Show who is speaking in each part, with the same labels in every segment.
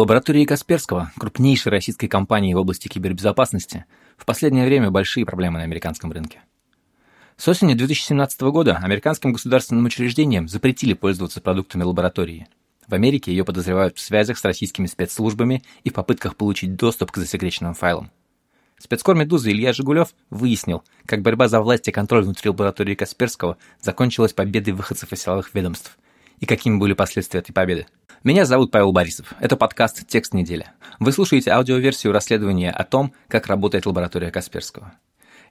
Speaker 1: лаборатории Касперского, крупнейшей российской компании в области кибербезопасности, в последнее время большие проблемы на американском рынке. С осени 2017 года американским государственным учреждениям запретили пользоваться продуктами лаборатории. В Америке ее подозревают в связях с российскими спецслужбами и в попытках получить доступ к засекреченным файлам. Спецкор «Медузы» Илья Жигулев выяснил, как борьба за власть и контроль внутри лаборатории Касперского закончилась победой выходцев из силовых ведомств. И какими были последствия этой победы. Меня зовут Павел Борисов. Это подкаст «Текст недели». Вы слушаете аудиоверсию расследования о том, как работает лаборатория Касперского.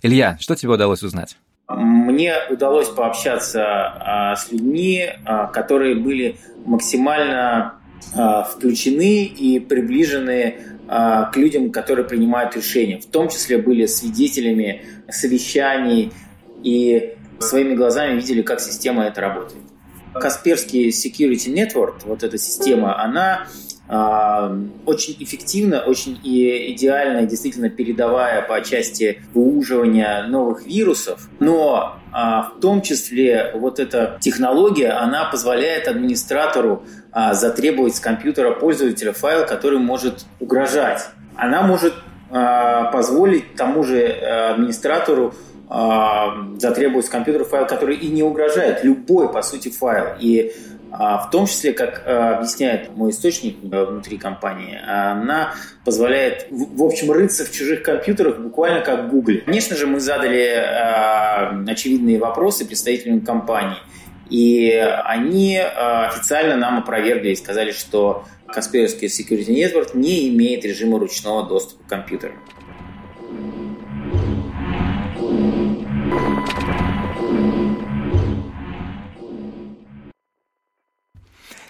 Speaker 1: Илья, что тебе удалось узнать?
Speaker 2: Мне удалось пообщаться а, с людьми, а, которые были максимально а, включены и приближены к людям, которые принимают решения. В том числе были свидетелями совещаний и своими глазами видели, как система это работает. Касперский Security Network, вот эта система, она а, очень эффективно, очень идеально, действительно передавая по части выуживания новых вирусов, но а, в том числе вот эта технология, она позволяет администратору а, затребовать с компьютера пользователя файл, который может угрожать. Она может позволить тому же э, администратору затребовать с компьютера файл, который и не угрожает, любой, по сути, файл. И в том числе, как объясняет мой источник э, внутри компании, она позволяет, в общем, рыться в чужих компьютерах буквально как Google. Конечно же, мы задали очевидные вопросы представителям компании – и они официально нам опровергли и сказали, что Касперский Security Network не имеет режима ручного доступа к компьютеру.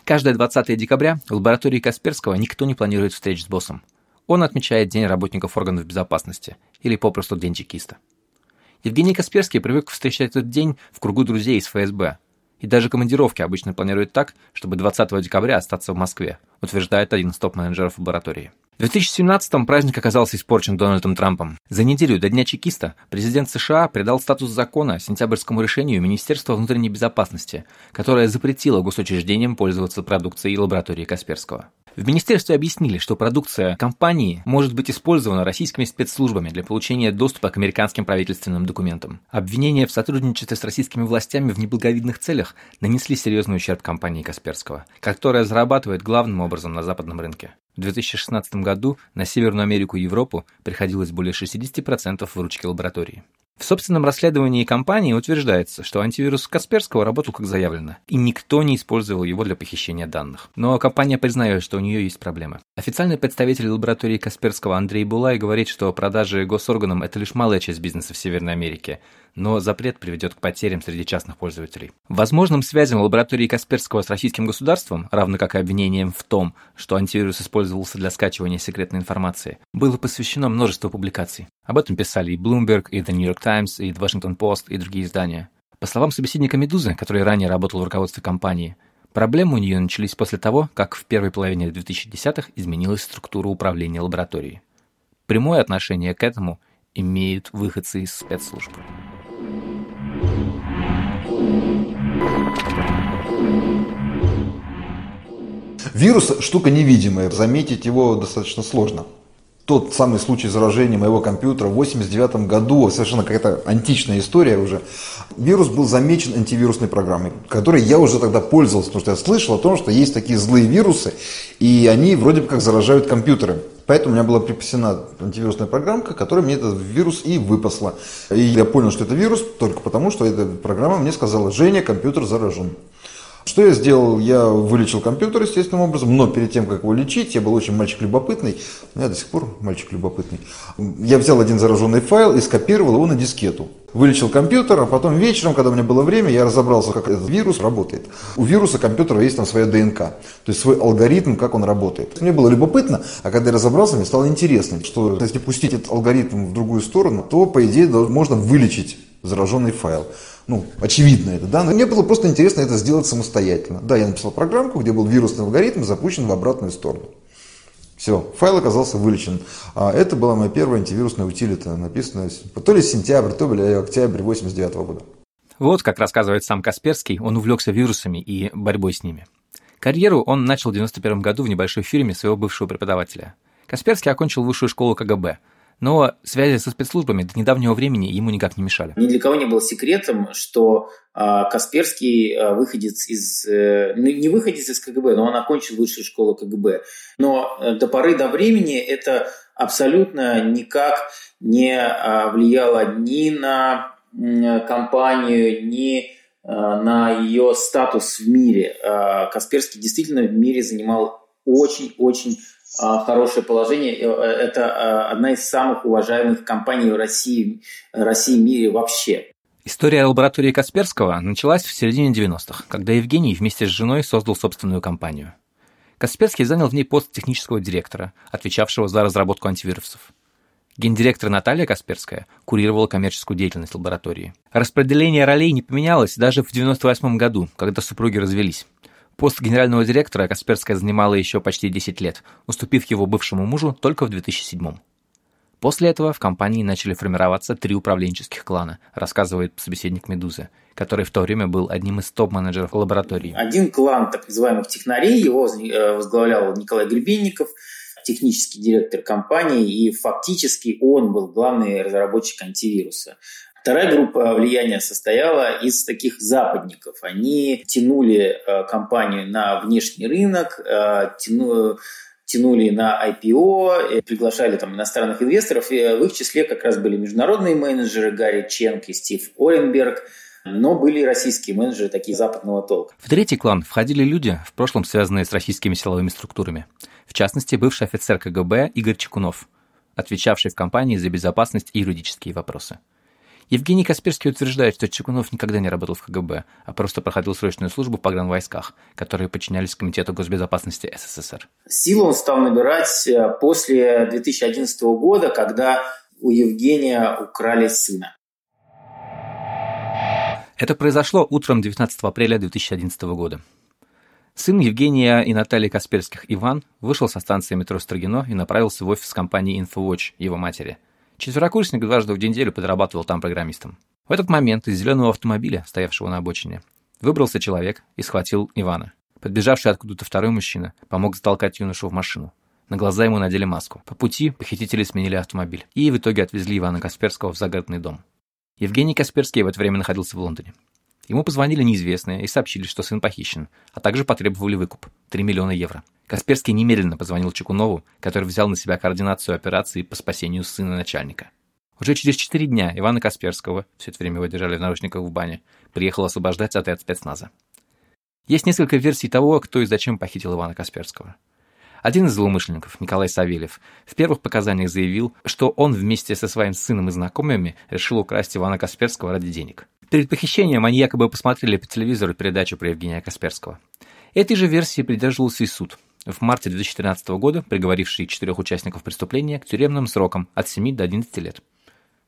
Speaker 1: Каждое 20 декабря в лаборатории Касперского никто не планирует встреч с боссом. Он отмечает День работников органов безопасности, или попросту День чекиста. Евгений Касперский привык встречать этот день в кругу друзей из ФСБ, и даже командировки обычно планируют так, чтобы 20 декабря остаться в Москве, утверждает один из топ-менеджеров лаборатории. В 2017-м праздник оказался испорчен Дональдом Трампом. За неделю до Дня чекиста президент США придал статус закона сентябрьскому решению Министерства внутренней безопасности, которое запретило госучреждениям пользоваться продукцией лаборатории Касперского. В министерстве объяснили, что продукция компании может быть использована российскими спецслужбами для получения доступа к американским правительственным документам. Обвинения в сотрудничестве с российскими властями в неблаговидных целях нанесли серьезный ущерб компании Касперского, которая зарабатывает главным образом на западном рынке. В 2016 году на Северную Америку и Европу приходилось более 60% выручки лаборатории. В собственном расследовании компании утверждается, что антивирус Касперского работал как заявлено, и никто не использовал его для похищения данных. Но компания признает, что у нее есть проблемы. Официальный представитель лаборатории Касперского Андрей Булай говорит, что продажи госорганам – это лишь малая часть бизнеса в Северной Америке, но запрет приведет к потерям среди частных пользователей. Возможным связям лаборатории Касперского с российским государством, равно как и обвинением в том, что антивирус использовался для скачивания секретной информации, было посвящено множество публикаций. Об этом писали и Bloomberg, и The New York Times, и The Washington Post, и другие издания. По словам собеседника «Медузы», который ранее работал в руководстве компании, Проблемы у нее начались после того, как в первой половине 2010-х изменилась структура управления лабораторией. Прямое отношение к этому имеют выходцы из спецслужб.
Speaker 3: Вирус – штука невидимая, заметить его достаточно сложно. Тот самый случай заражения моего компьютера в 89 году, совершенно какая-то античная история уже, вирус был замечен антивирусной программой, которой я уже тогда пользовался, потому что я слышал о том, что есть такие злые вирусы, и они вроде бы как заражают компьютеры. Поэтому у меня была припасена антивирусная программка, которая мне этот вирус и выпасла. И я понял, что это вирус только потому, что эта программа мне сказала, Женя, компьютер заражен. Что я сделал? Я вылечил компьютер естественным образом, но перед тем, как его лечить, я был очень мальчик любопытный, я до сих пор мальчик любопытный. Я взял один зараженный файл и скопировал его на дискету. Вылечил компьютер, а потом вечером, когда у меня было время, я разобрался, как этот вирус работает. У вируса компьютера есть там своя ДНК, то есть свой алгоритм, как он работает. Мне было любопытно, а когда я разобрался, мне стало интересно, что если пустить этот алгоритм в другую сторону, то, по идее, можно вылечить зараженный файл. Ну, очевидно это, да, но мне было просто интересно это сделать самостоятельно. Да, я написал программку, где был вирусный алгоритм запущен в обратную сторону. Все, файл оказался вылечен. А это была моя первая антивирусная утилита, написанная то ли сентябрь, то ли октябрь 89 года.
Speaker 1: Вот как рассказывает сам Касперский, он увлекся вирусами и борьбой с ними. Карьеру он начал в 91 году в небольшой фирме своего бывшего преподавателя. Касперский окончил высшую школу КГБ, но связи со спецслужбами до недавнего времени ему никак не мешали.
Speaker 2: Ни для кого не было секретом, что э, Касперский э, выходец из... Э, не выходец из КГБ, но он окончил высшую школу КГБ. Но э, до поры до времени это абсолютно никак не э, влияло ни на компанию, ни на ее статус в мире. Касперский действительно в мире занимал очень-очень хорошее положение. Это одна из самых уважаемых компаний в России, России в мире вообще.
Speaker 1: История лаборатории Касперского началась в середине 90-х, когда Евгений вместе с женой создал собственную компанию. Касперский занял в ней пост технического директора, отвечавшего за разработку антивирусов. Гендиректор Наталья Касперская курировала коммерческую деятельность лаборатории. Распределение ролей не поменялось даже в 1998 году, когда супруги развелись. Пост генерального директора Касперская занимала еще почти 10 лет, уступив его бывшему мужу только в 2007 После этого в компании начали формироваться три управленческих клана, рассказывает собеседник «Медузы», который в то время был одним из топ-менеджеров лаборатории.
Speaker 2: Один клан так называемых технарей, его э, возглавлял Николай Гребенников – технический директор компании, и фактически он был главный разработчик антивируса. Вторая группа влияния состояла из таких западников. Они тянули э, компанию на внешний рынок, э, тянули на IPO, приглашали там иностранных инвесторов, и в их числе как раз были международные менеджеры Гарри Ченк и Стив Оренберг, но были российские менеджеры, такие западного толка.
Speaker 1: В третий клан входили люди, в прошлом связанные с российскими силовыми структурами. В частности, бывший офицер КГБ Игорь Чекунов, отвечавший в компании за безопасность и юридические вопросы. Евгений Касперский утверждает, что Чекунов никогда не работал в КГБ, а просто проходил срочную службу в погранвойсках, которые подчинялись Комитету госбезопасности СССР.
Speaker 2: Силу он стал набирать э, после 2011 года, когда у Евгения украли сына.
Speaker 1: Это произошло утром 19 апреля 2011 года. Сын Евгения и Натальи Касперских Иван вышел со станции метро Строгино и направился в офис компании InfoWatch его матери. Четверокурсник дважды в неделю подрабатывал там программистом. В этот момент из зеленого автомобиля, стоявшего на обочине, выбрался человек и схватил Ивана. Подбежавший откуда-то второй мужчина помог затолкать юношу в машину. На глаза ему надели маску. По пути похитители сменили автомобиль и в итоге отвезли Ивана Касперского в загородный дом. Евгений Касперский в это время находился в Лондоне. Ему позвонили неизвестные и сообщили, что сын похищен, а также потребовали выкуп – 3 миллиона евро. Касперский немедленно позвонил Чекунову, который взял на себя координацию операции по спасению сына начальника. Уже через 4 дня Ивана Касперского, все это время его держали в наручниках в бане, приехал освобождать отряд спецназа. Есть несколько версий того, кто и зачем похитил Ивана Касперского. Один из злоумышленников, Николай Савельев, в первых показаниях заявил, что он вместе со своим сыном и знакомыми решил украсть Ивана Касперского ради денег. Перед похищением они якобы посмотрели по телевизору передачу про Евгения Касперского. Этой же версии придерживался и суд, в марте 2013 года приговоривший четырех участников преступления к тюремным срокам от 7 до 11 лет.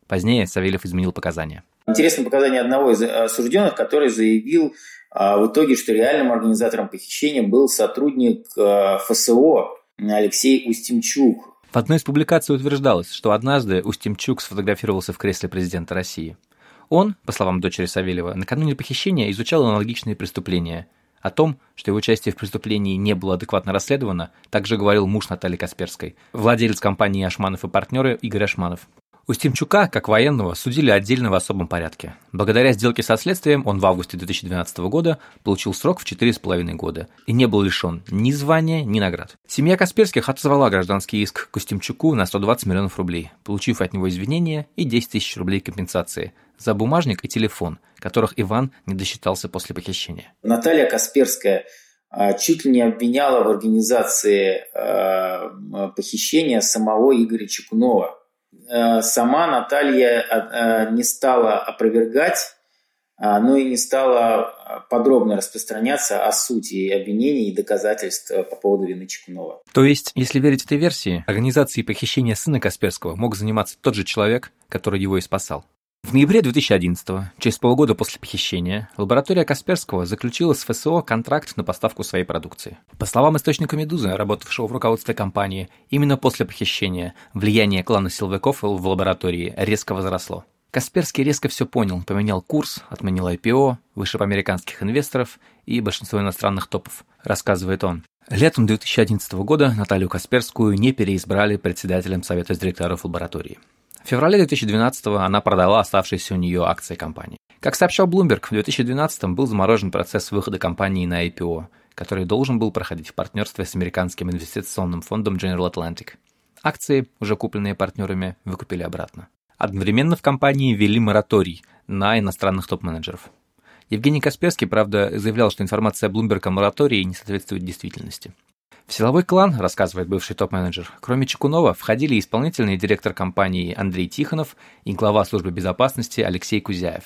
Speaker 1: Позднее Савельев изменил показания.
Speaker 2: Интересно показание одного из осужденных, который заявил а, в итоге, что реальным организатором похищения был сотрудник а, ФСО Алексей Устимчук.
Speaker 1: В одной из публикаций утверждалось, что однажды Устимчук сфотографировался в кресле президента России – он, по словам дочери Савельева, накануне похищения изучал аналогичные преступления. О том, что его участие в преступлении не было адекватно расследовано, также говорил муж Натальи Касперской, владелец компании «Ашманов и партнеры» Игорь Ашманов. Устимчука, как военного, судили отдельно в особом порядке. Благодаря сделке со следствием он в августе 2012 года получил срок в 4,5 года и не был лишен ни звания, ни наград. Семья Касперских отозвала гражданский иск к Устимчуку на 120 миллионов рублей, получив от него извинения и 10 тысяч рублей компенсации за бумажник и телефон, которых Иван не досчитался после похищения.
Speaker 2: Наталья Касперская а, чуть ли не обвиняла в организации а, похищения самого Игоря Чекунова. Э, сама Наталья не стала опровергать, но и не стала подробно распространяться о сути обвинений и доказательств по поводу вины Чекунова.
Speaker 1: То есть, если верить этой версии, организацией похищения сына Касперского мог заниматься тот же человек, который его и спасал. В ноябре 2011 через полгода после похищения, лаборатория Касперского заключила с ФСО контракт на поставку своей продукции. По словам источника «Медузы», работавшего в руководстве компании, именно после похищения влияние клана силовиков в лаборатории резко возросло. Касперский резко все понял, поменял курс, отменил IPO, вышиб американских инвесторов и большинство иностранных топов, рассказывает он. Летом 2011 года Наталью Касперскую не переизбрали председателем Совета директоров лаборатории. В феврале 2012 она продала оставшиеся у нее акции компании. Как сообщал Bloomberg, в 2012 был заморожен процесс выхода компании на IPO, который должен был проходить в партнерстве с американским инвестиционным фондом General Atlantic. Акции, уже купленные партнерами, выкупили обратно. Одновременно в компании ввели мораторий на иностранных топ-менеджеров. Евгений Касперский, правда, заявлял, что информация Bloomberg о моратории не соответствует действительности. В силовой клан, рассказывает бывший топ-менеджер, кроме Чекунова входили исполнительный директор компании Андрей Тихонов и глава службы безопасности Алексей Кузяев.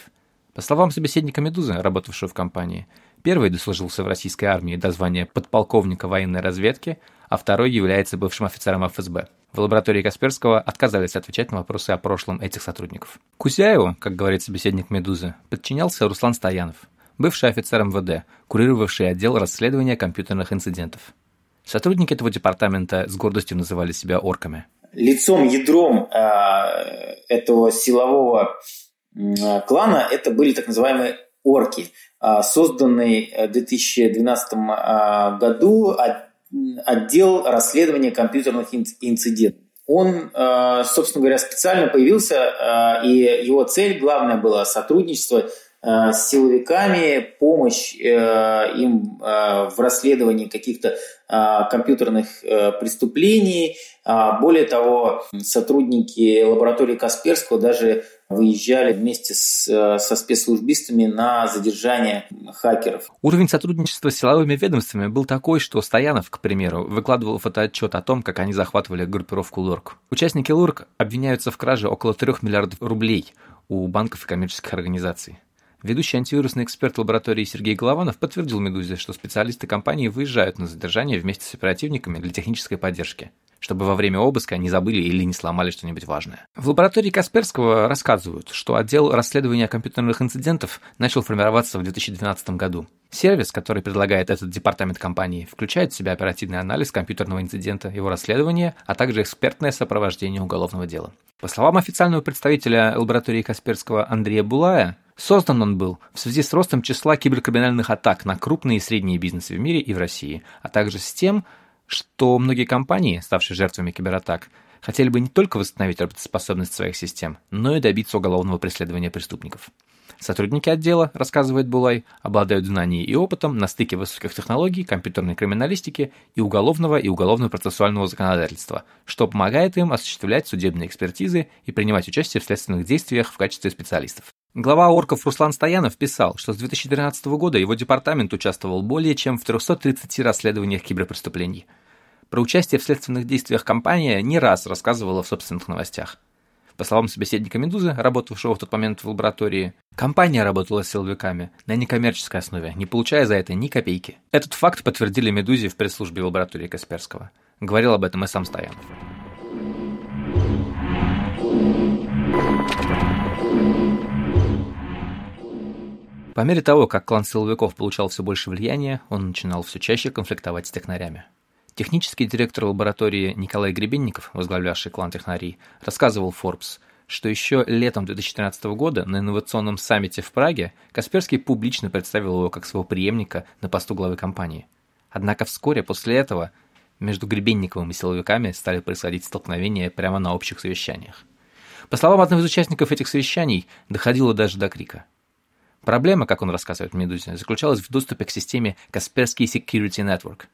Speaker 1: По словам собеседника «Медузы», работавшего в компании, первый дослужился в российской армии до звания подполковника военной разведки, а второй является бывшим офицером ФСБ. В лаборатории Касперского отказались отвечать на вопросы о прошлом этих сотрудников. Кусяеву, как говорит собеседник «Медузы», подчинялся Руслан Стоянов, бывший офицер МВД, курировавший отдел расследования компьютерных инцидентов. Сотрудники этого департамента с гордостью называли себя орками.
Speaker 2: Лицом, ядром э, этого силового э, клана это были так называемые орки, э, созданный в 2012 э, году отдел расследования компьютерных инцидентов. Он, э, собственно говоря, специально появился, э, и его цель главная была сотрудничество э, с силовиками, помощь им в расследовании каких-то компьютерных преступлений. А, более того, сотрудники лаборатории Касперского даже выезжали вместе с, э, со спецслужбистами на задержание хакеров.
Speaker 1: Уровень сотрудничества с силовыми ведомствами был такой, что Стоянов, к примеру, выкладывал фотоотчет о том, как они захватывали группировку ЛУРК. Участники ЛУРК обвиняются в краже около 3 миллиардов рублей у банков и коммерческих организаций. Ведущий антивирусный эксперт лаборатории Сергей Голованов подтвердил «Медузе», что специалисты компании выезжают на задержание вместе с оперативниками для технической поддержки чтобы во время обыска не забыли или не сломали что-нибудь важное. В лаборатории Касперского рассказывают, что отдел расследования компьютерных инцидентов начал формироваться в 2012 году. Сервис, который предлагает этот департамент компании, включает в себя оперативный анализ компьютерного инцидента, его расследование, а также экспертное сопровождение уголовного дела. По словам официального представителя лаборатории Касперского Андрея Булая, Создан он был в связи с ростом числа киберкриминальных атак на крупные и средние бизнесы в мире и в России, а также с тем, что многие компании, ставшие жертвами кибератак, хотели бы не только восстановить работоспособность своих систем, но и добиться уголовного преследования преступников. Сотрудники отдела, рассказывает Булай, обладают знаниями и опытом на стыке высоких технологий, компьютерной криминалистики и уголовного и уголовно-процессуального законодательства, что помогает им осуществлять судебные экспертизы и принимать участие в следственных действиях в качестве специалистов. Глава орков Руслан Стоянов писал, что с 2013 года его департамент участвовал более чем в 330 расследованиях киберпреступлений. Про участие в следственных действиях компания не раз рассказывала в собственных новостях. По словам собеседника «Медузы», работавшего в тот момент в лаборатории, компания работала с силовиками на некоммерческой основе, не получая за это ни копейки. Этот факт подтвердили «Медузе» в пресс-службе лаборатории Касперского. Говорил об этом и сам Стоянов. По мере того, как клан силовиков получал все больше влияния, он начинал все чаще конфликтовать с технарями. Технический директор лаборатории Николай Гребенников, возглавлявший клан технарей, рассказывал Forbes, что еще летом 2013 года на инновационном саммите в Праге Касперский публично представил его как своего преемника на посту главы компании. Однако вскоре после этого между Гребенниковым и силовиками стали происходить столкновения прямо на общих совещаниях. По словам одного из участников этих совещаний, доходило даже до крика – Проблема, как он рассказывает в «Медузе», заключалась в доступе к системе Kaspersky Security Network.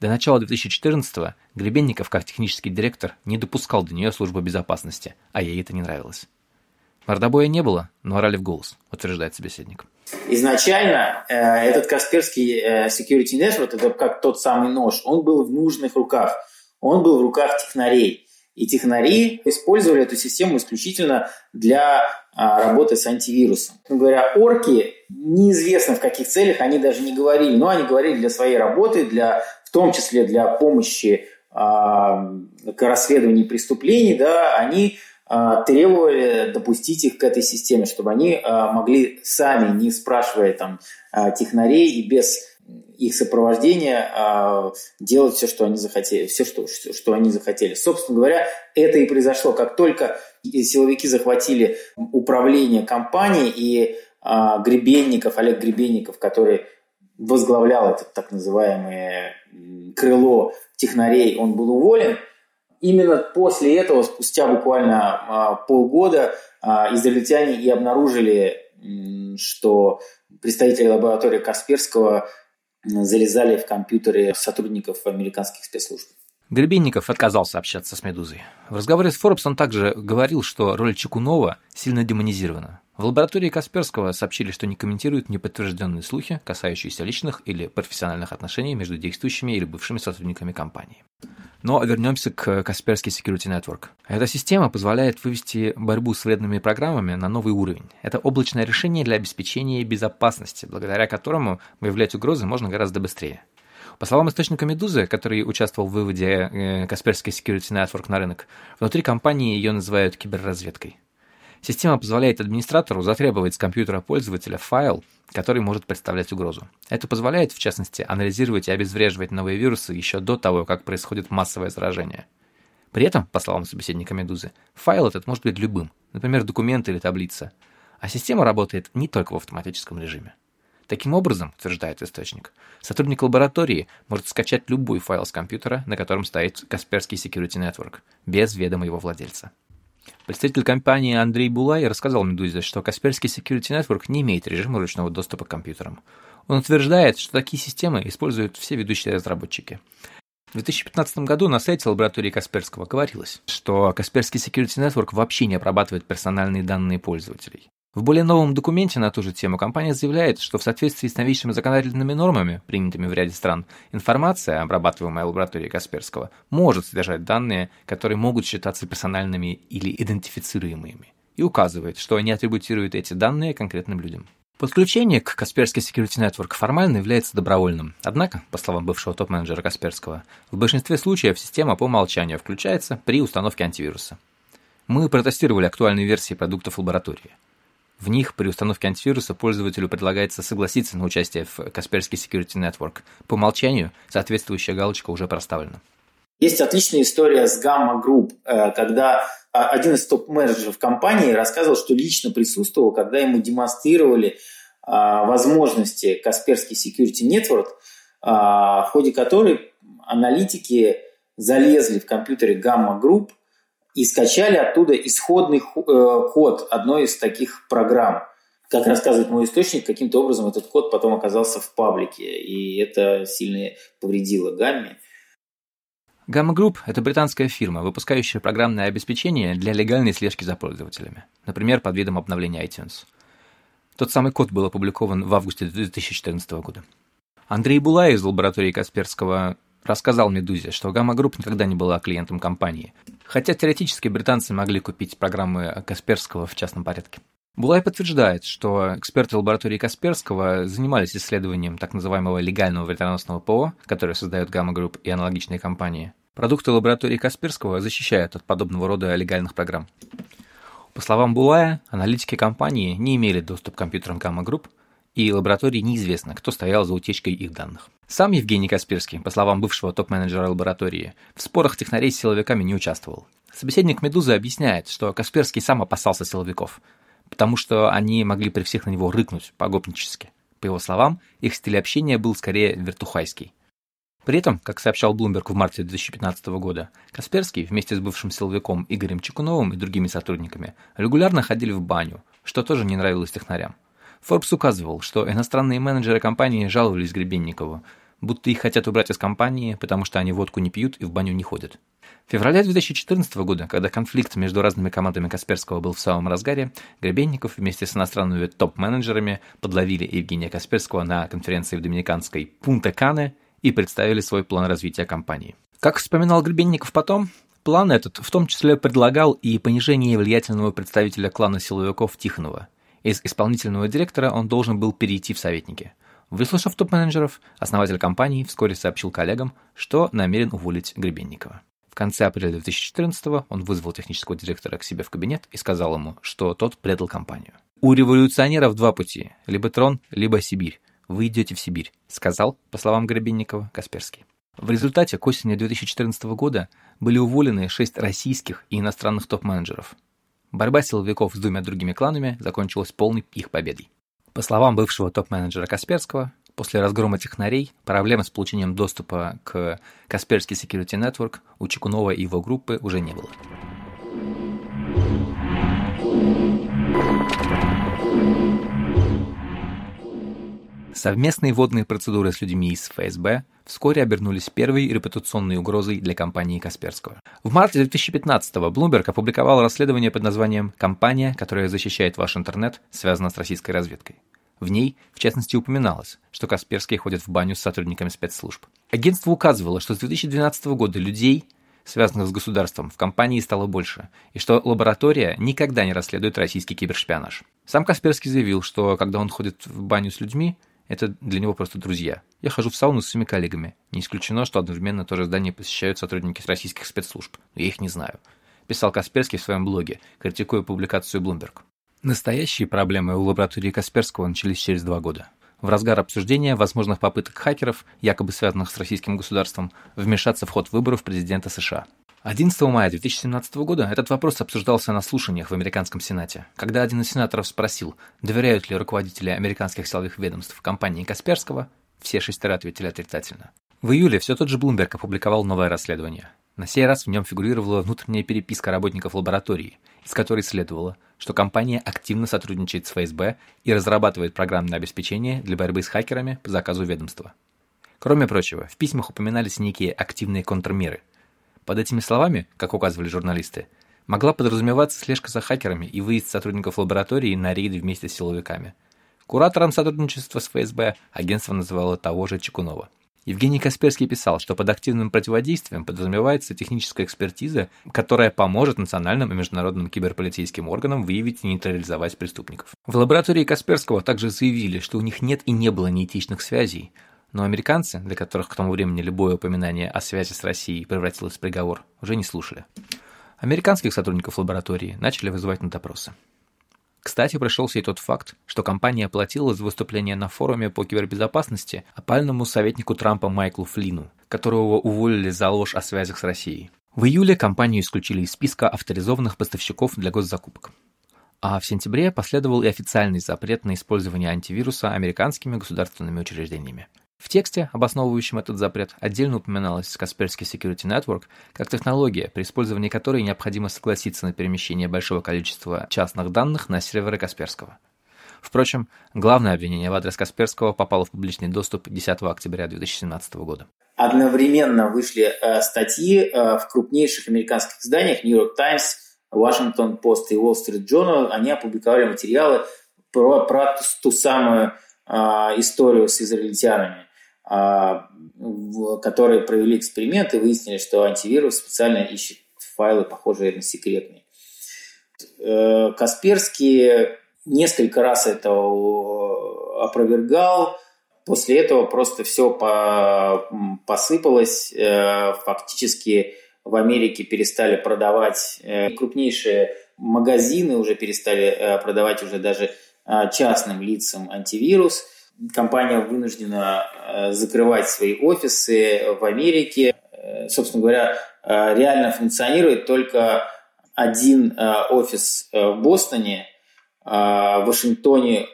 Speaker 1: До начала 2014-го Гребенников, как технический директор, не допускал до нее службу безопасности, а ей это не нравилось. Мордобоя не было, но орали в голос, утверждает собеседник.
Speaker 2: Изначально э, этот Касперский э, Security Network, это как тот самый нож, он был в нужных руках. Он был в руках технарей. И технари использовали эту систему исключительно для а, работы с антивирусом. Говоря, орки, неизвестно в каких целях, они даже не говорили, но они говорили для своей работы, для, в том числе для помощи а, к расследованию преступлений, да, они а, требовали допустить их к этой системе, чтобы они а, могли сами, не спрашивая там а, технарей и без их сопровождения а, делать все, что они захотели, все, что, что, они захотели. Собственно говоря, это и произошло. Как только силовики захватили управление компанией, и а, Гребенников, Олег Гребенников, который возглавлял это так называемое крыло технарей, он был уволен. Именно после этого, спустя буквально а, полгода, а, израильтяне и обнаружили, что представители лаборатории Касперского залезали в компьютеры сотрудников американских спецслужб.
Speaker 1: Гребенников отказался общаться с «Медузой». В разговоре с Форбс он также говорил, что роль Чекунова сильно демонизирована. В лаборатории Касперского сообщили, что не комментируют неподтвержденные слухи, касающиеся личных или профессиональных отношений между действующими или бывшими сотрудниками компании. Но вернемся к Касперский Security Network. Эта система позволяет вывести борьбу с вредными программами на новый уровень. Это облачное решение для обеспечения безопасности, благодаря которому выявлять угрозы можно гораздо быстрее. По словам источника «Медузы», который участвовал в выводе э, Касперский Security Network на рынок, внутри компании ее называют киберразведкой. Система позволяет администратору затребовать с компьютера пользователя файл, который может представлять угрозу. Это позволяет, в частности, анализировать и обезвреживать новые вирусы еще до того, как происходит массовое заражение. При этом, по словам собеседника «Медузы», файл этот может быть любым, например, документ или таблица. А система работает не только в автоматическом режиме. Таким образом, утверждает источник, сотрудник лаборатории может скачать любой файл с компьютера, на котором стоит Касперский Security Network, без ведома его владельца. Представитель компании Андрей Булай рассказал «Медузе», что Касперский Security Network не имеет режима ручного доступа к компьютерам. Он утверждает, что такие системы используют все ведущие разработчики. В 2015 году на сайте лаборатории Касперского говорилось, что Касперский Security Network вообще не обрабатывает персональные данные пользователей. В более новом документе на ту же тему компания заявляет, что в соответствии с новейшими законодательными нормами, принятыми в ряде стран, информация, обрабатываемая лабораторией Касперского, может содержать данные, которые могут считаться персональными или идентифицируемыми, и указывает, что они атрибутируют эти данные конкретным людям. Подключение к Касперский Security Network формально является добровольным. Однако, по словам бывшего топ-менеджера Касперского, в большинстве случаев система по умолчанию включается при установке антивируса. Мы протестировали актуальные версии продуктов лаборатории. В них при установке антивируса пользователю предлагается согласиться на участие в Kaspersky Security Network. По умолчанию соответствующая галочка уже проставлена.
Speaker 2: Есть отличная история с Gamma Group, э, когда один из топ-менеджеров компании рассказывал, что лично присутствовал, когда ему демонстрировали а, возможности Kaspersky Security Network, а, в ходе которой аналитики залезли в компьютере Gamma Group – и скачали оттуда исходный э, код одной из таких программ. Как рассказывает мой источник, каким-то образом этот код потом оказался в паблике, и это сильно повредило Гамме.
Speaker 1: Gamma Group – это британская фирма, выпускающая программное обеспечение для легальной слежки за пользователями, например, под видом обновления iTunes. Тот самый код был опубликован в августе 2014 года. Андрей Булай из лаборатории Касперского рассказал «Медузе», что Gamma Group никогда не была клиентом компании, хотя теоретически британцы могли купить программы Касперского в частном порядке. Булай подтверждает, что эксперты лаборатории Касперского занимались исследованием так называемого легального вредоносного ПО, которое создает Gamma Group и аналогичные компании. Продукты лаборатории Касперского защищают от подобного рода легальных программ. По словам Булая, аналитики компании не имели доступ к компьютерам Gamma Group, и лаборатории неизвестно, кто стоял за утечкой их данных. Сам Евгений Касперский, по словам бывшего топ-менеджера лаборатории, в спорах технарей с силовиками не участвовал. Собеседник «Медузы» объясняет, что Касперский сам опасался силовиков, потому что они могли при всех на него рыкнуть по-гопнически. По его словам, их стиль общения был скорее вертухайский. При этом, как сообщал Bloomberg в марте 2015 года, Касперский вместе с бывшим силовиком Игорем Чекуновым и другими сотрудниками регулярно ходили в баню, что тоже не нравилось технарям. Forbes указывал, что иностранные менеджеры компании жаловались Гребенникову, будто их хотят убрать из компании, потому что они водку не пьют и в баню не ходят. В феврале 2014 года, когда конфликт между разными командами Касперского был в самом разгаре, Гребенников вместе с иностранными топ-менеджерами подловили Евгения Касперского на конференции в Доминиканской Пунта-Кане и представили свой план развития компании. Как вспоминал Гребенников потом, план этот в том числе предлагал и понижение влиятельного представителя клана силовиков Тихонова – из исполнительного директора он должен был перейти в советники. Выслушав топ-менеджеров, основатель компании вскоре сообщил коллегам, что намерен уволить Гребенникова. В конце апреля 2014 он вызвал технического директора к себе в кабинет и сказал ему, что тот предал компанию. «У революционеров два пути – либо трон, либо Сибирь. Вы идете в Сибирь», – сказал, по словам Гребенникова, Касперский. В результате к осени 2014 года были уволены шесть российских и иностранных топ-менеджеров. Борьба силовиков с двумя другими кланами закончилась полной их победой. По словам бывшего топ-менеджера Касперского, после разгрома технарей проблемы с получением доступа к Касперский Security Network у Чекунова и его группы уже не было. Совместные водные процедуры с людьми из ФСБ вскоре обернулись первой репутационной угрозой для компании Касперского. В марте 2015-го Bloomberg опубликовал расследование под названием «Компания, которая защищает ваш интернет, связана с российской разведкой». В ней, в частности, упоминалось, что Касперские ходят в баню с сотрудниками спецслужб. Агентство указывало, что с 2012 года людей, связанных с государством, в компании стало больше, и что лаборатория никогда не расследует российский кибершпионаж. Сам Касперский заявил, что когда он ходит в баню с людьми, это для него просто друзья. Я хожу в сауну с своими коллегами. Не исключено, что одновременно тоже здание посещают сотрудники российских спецслужб, но я их не знаю. Писал Касперский в своем блоге, критикуя публикацию Bloomberg. Настоящие проблемы у лаборатории Касперского начались через два года. В разгар обсуждения возможных попыток хакеров, якобы связанных с российским государством, вмешаться в ход выборов президента США. 11 мая 2017 года этот вопрос обсуждался на слушаниях в американском Сенате, когда один из сенаторов спросил, доверяют ли руководители американских силовых ведомств компании Касперского, все шестеро ответили отрицательно. В июле все тот же Bloomberg опубликовал новое расследование. На сей раз в нем фигурировала внутренняя переписка работников лаборатории, из которой следовало, что компания активно сотрудничает с ФСБ и разрабатывает программное обеспечение для борьбы с хакерами по заказу ведомства. Кроме прочего, в письмах упоминались некие активные контрмеры – под этими словами, как указывали журналисты, могла подразумеваться слежка за хакерами и выезд сотрудников лаборатории на рейды вместе с силовиками. Куратором сотрудничества с ФСБ агентство называло того же Чекунова. Евгений Касперский писал, что под активным противодействием подразумевается техническая экспертиза, которая поможет национальным и международным киберполицейским органам выявить и нейтрализовать преступников. В лаборатории Касперского также заявили, что у них нет и не было неэтичных связей, но американцы, для которых к тому времени любое упоминание о связи с Россией превратилось в приговор, уже не слушали. Американских сотрудников лаборатории начали вызывать на допросы. Кстати, пришелся и тот факт, что компания платила за выступление на форуме по кибербезопасности опальному советнику Трампа Майклу Флину, которого уволили за ложь о связях с Россией. В июле компанию исключили из списка авторизованных поставщиков для госзакупок. А в сентябре последовал и официальный запрет на использование антивируса американскими государственными учреждениями. В тексте, обосновывающем этот запрет, отдельно упоминалось Касперский Security Network как технология, при использовании которой необходимо согласиться на перемещение большого количества частных данных на серверы Касперского. Впрочем, главное обвинение в адрес Касперского попало в публичный доступ 10 октября 2017 года.
Speaker 2: Одновременно вышли э, статьи э, в крупнейших американских изданиях New York Times, Washington Post и Wall Street Journal. Они опубликовали материалы про, про ту самую э, историю с израильтянами. А, которые провели эксперимент и выяснили, что антивирус специально ищет файлы, похожие на секретные. Э, Касперский несколько раз это опровергал. После этого просто все посыпалось. Э, фактически в Америке перестали продавать э, крупнейшие магазины, уже перестали продавать уже даже частным лицам антивирус – компания вынуждена э, закрывать свои офисы в Америке. Э, собственно говоря, э, реально функционирует только один офис в Бостоне. В Вашингтоне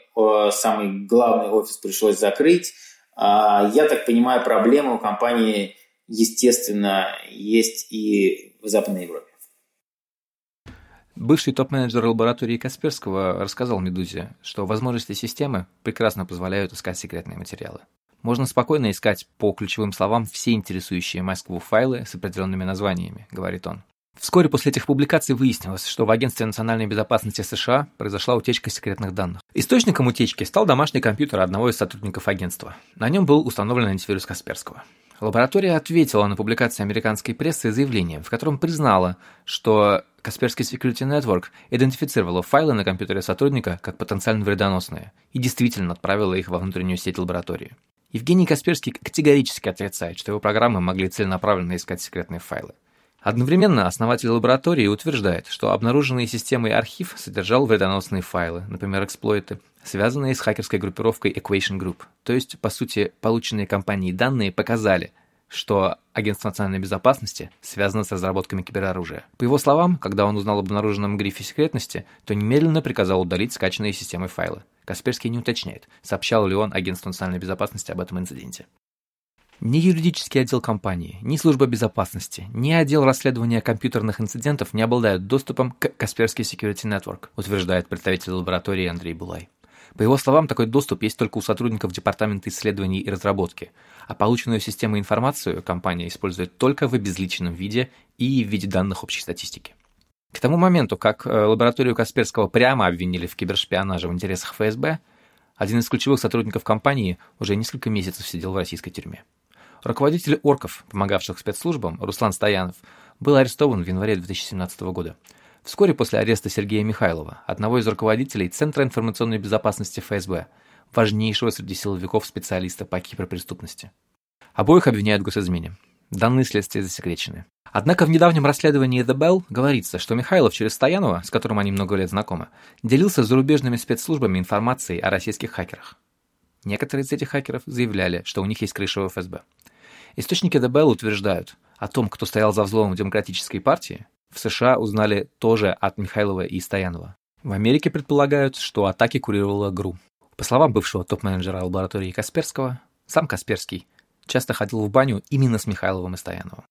Speaker 2: самый главный офис пришлось закрыть. Я так понимаю, проблемы у компании, естественно, есть и в Западной Европе.
Speaker 1: Бывший топ-менеджер лаборатории Касперского рассказал «Медузе», что возможности системы прекрасно позволяют искать секретные материалы. Можно спокойно искать по ключевым словам все интересующие Москву файлы с определенными названиями, говорит он. Вскоре после этих публикаций выяснилось, что в Агентстве национальной безопасности США произошла утечка секретных данных. Источником утечки стал домашний компьютер одного из сотрудников агентства. На нем был установлен антивирус Касперского. Лаборатория ответила на публикации американской прессы заявлением, в котором признала, что Касперский Security Network идентифицировала файлы на компьютере сотрудника как потенциально вредоносные и действительно отправила их во внутреннюю сеть лаборатории. Евгений Касперский категорически отрицает, что его программы могли целенаправленно искать секретные файлы. Одновременно основатель лаборатории утверждает, что обнаруженный системой архив содержал вредоносные файлы, например, эксплойты, связанные с хакерской группировкой Equation Group. То есть, по сути, полученные компанией данные показали, что Агентство национальной безопасности связано с разработками кибероружия. По его словам, когда он узнал об обнаруженном грифе секретности, то немедленно приказал удалить скачанные системой файлы. Касперский не уточняет, сообщал ли он Агентству национальной безопасности об этом инциденте. Ни юридический отдел компании, ни служба безопасности, ни отдел расследования компьютерных инцидентов не обладают доступом к Касперский Security Network, утверждает представитель лаборатории Андрей Булай. По его словам, такой доступ есть только у сотрудников Департамента исследований и разработки, а полученную систему информацию компания использует только в обезличенном виде и в виде данных общей статистики. К тому моменту, как э, лабораторию Касперского прямо обвинили в кибершпионаже в интересах ФСБ, один из ключевых сотрудников компании уже несколько месяцев сидел в российской тюрьме. Руководитель орков, помогавших спецслужбам, Руслан Стоянов, был арестован в январе 2017 года – Вскоре после ареста Сергея Михайлова, одного из руководителей Центра информационной безопасности ФСБ, важнейшего среди силовиков специалиста по киберпреступности. Обоих обвиняют в госизмене. Данные следствия засекречены. Однако в недавнем расследовании The Bell говорится, что Михайлов через Стоянова, с которым они много лет знакомы, делился с зарубежными спецслужбами информацией о российских хакерах. Некоторые из этих хакеров заявляли, что у них есть крыша в ФСБ. Источники The Bell утверждают, о том, кто стоял за взломом демократической партии, в США узнали тоже от Михайлова и Стоянова. В Америке предполагают, что атаки курировала ГРУ. По словам бывшего топ-менеджера лаборатории Касперского, сам Касперский часто ходил в баню именно с Михайловым и Стояновым.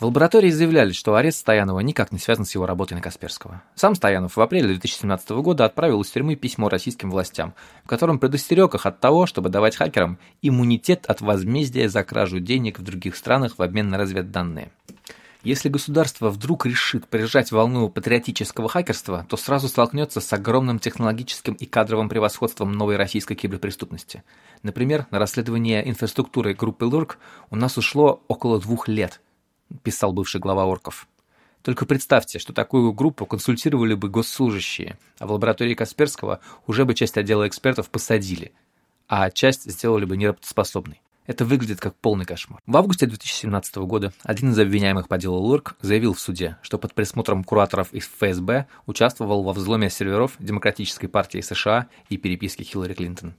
Speaker 1: В лаборатории заявляли, что арест Стоянова никак не связан с его работой на Касперского. Сам Стоянов в апреле 2017 года отправил из тюрьмы письмо российским властям, в котором предостерег их от того, чтобы давать хакерам иммунитет от возмездия за кражу денег в других странах в обмен на разведданные. Если государство вдруг решит прижать волну патриотического хакерства, то сразу столкнется с огромным технологическим и кадровым превосходством новой российской киберпреступности. Например, на расследование инфраструктуры группы Лурк у нас ушло около двух лет, писал бывший глава Орков. Только представьте, что такую группу консультировали бы госслужащие, а в лаборатории Касперского уже бы часть отдела экспертов посадили, а часть сделали бы неработоспособной. Это выглядит как полный кошмар. В августе 2017 года один из обвиняемых по делу Лурк заявил в суде, что под присмотром кураторов из ФСБ участвовал во взломе серверов Демократической партии США и переписки Хиллари Клинтон.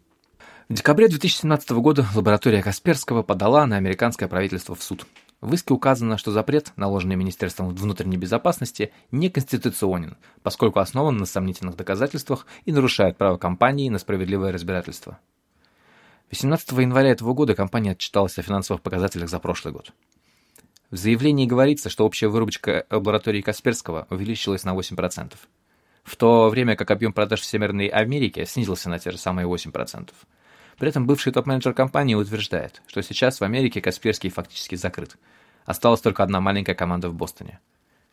Speaker 1: В декабре 2017 года лаборатория Касперского подала на американское правительство в суд. В иске указано, что запрет, наложенный Министерством внутренней безопасности, неконституционен, поскольку основан на сомнительных доказательствах и нарушает право компании на справедливое разбирательство. 18 января этого года компания отчиталась о финансовых показателях за прошлый год. В заявлении говорится, что общая выручка лаборатории Касперского увеличилась на 8%, в то время как объем продаж в Северной Америке снизился на те же самые 8%. При этом бывший топ-менеджер компании утверждает, что сейчас в Америке Касперский фактически закрыт. Осталась только одна маленькая команда в Бостоне.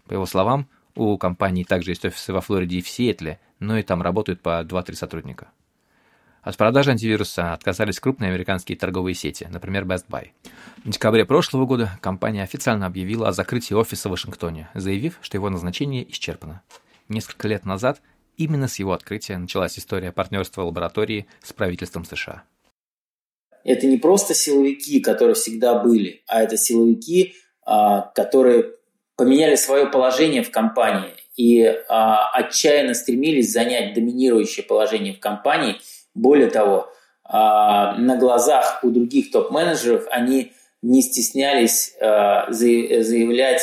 Speaker 1: По его словам, у компании также есть офисы во Флориде и в Сиэтле, но и там работают по 2-3 сотрудника. От продажи антивируса отказались крупные американские торговые сети, например, Best Buy. В декабре прошлого года компания официально объявила о закрытии офиса в Вашингтоне, заявив, что его назначение исчерпано. Несколько лет назад именно с его открытия началась история партнерства лаборатории с правительством США.
Speaker 2: Это не просто силовики, которые всегда были, а это силовики, а, которые поменяли свое положение в компании и а, отчаянно стремились занять доминирующее положение в компании – более того, а, на глазах у других топ-менеджеров они не стеснялись а, заявлять,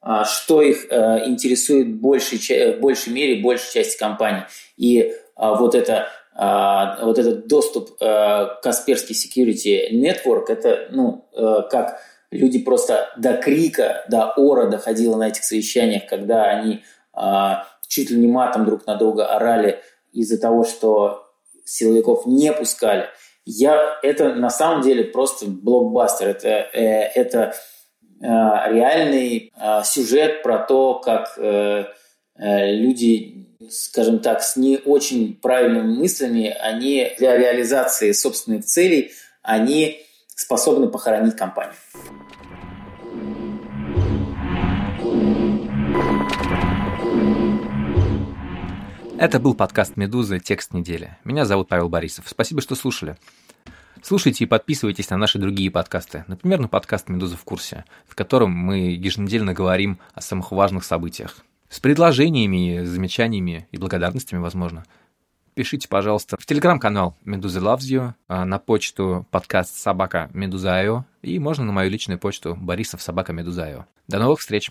Speaker 2: а, что их интересует в большей, в большей мере большей части компании. И вот, это, вот этот доступ к Касперский Security Network, это ну, как люди просто до крика, до ора доходило на этих совещаниях, когда они чуть ли не матом друг на друга орали из-за того, что силовиков не пускали. Я, это на самом деле просто блокбастер. Это, э, это э, реальный э, сюжет про то, как э, э, люди, скажем так, с не очень правильными мыслями, они для реализации собственных целей, они способны похоронить компанию.
Speaker 1: Это был подкаст «Медузы. Текст недели». Меня зовут Павел Борисов. Спасибо, что слушали. Слушайте и подписывайтесь на наши другие подкасты. Например, на подкаст «Медуза в курсе», в котором мы еженедельно говорим о самых важных событиях. С предложениями, замечаниями и благодарностями, возможно. пишите, пожалуйста, в телеграм-канал Медуза Loves You, а, на почту подкаст собака Медузайо, и можно на мою личную почту Борисов собака Медузайо. До новых встреч!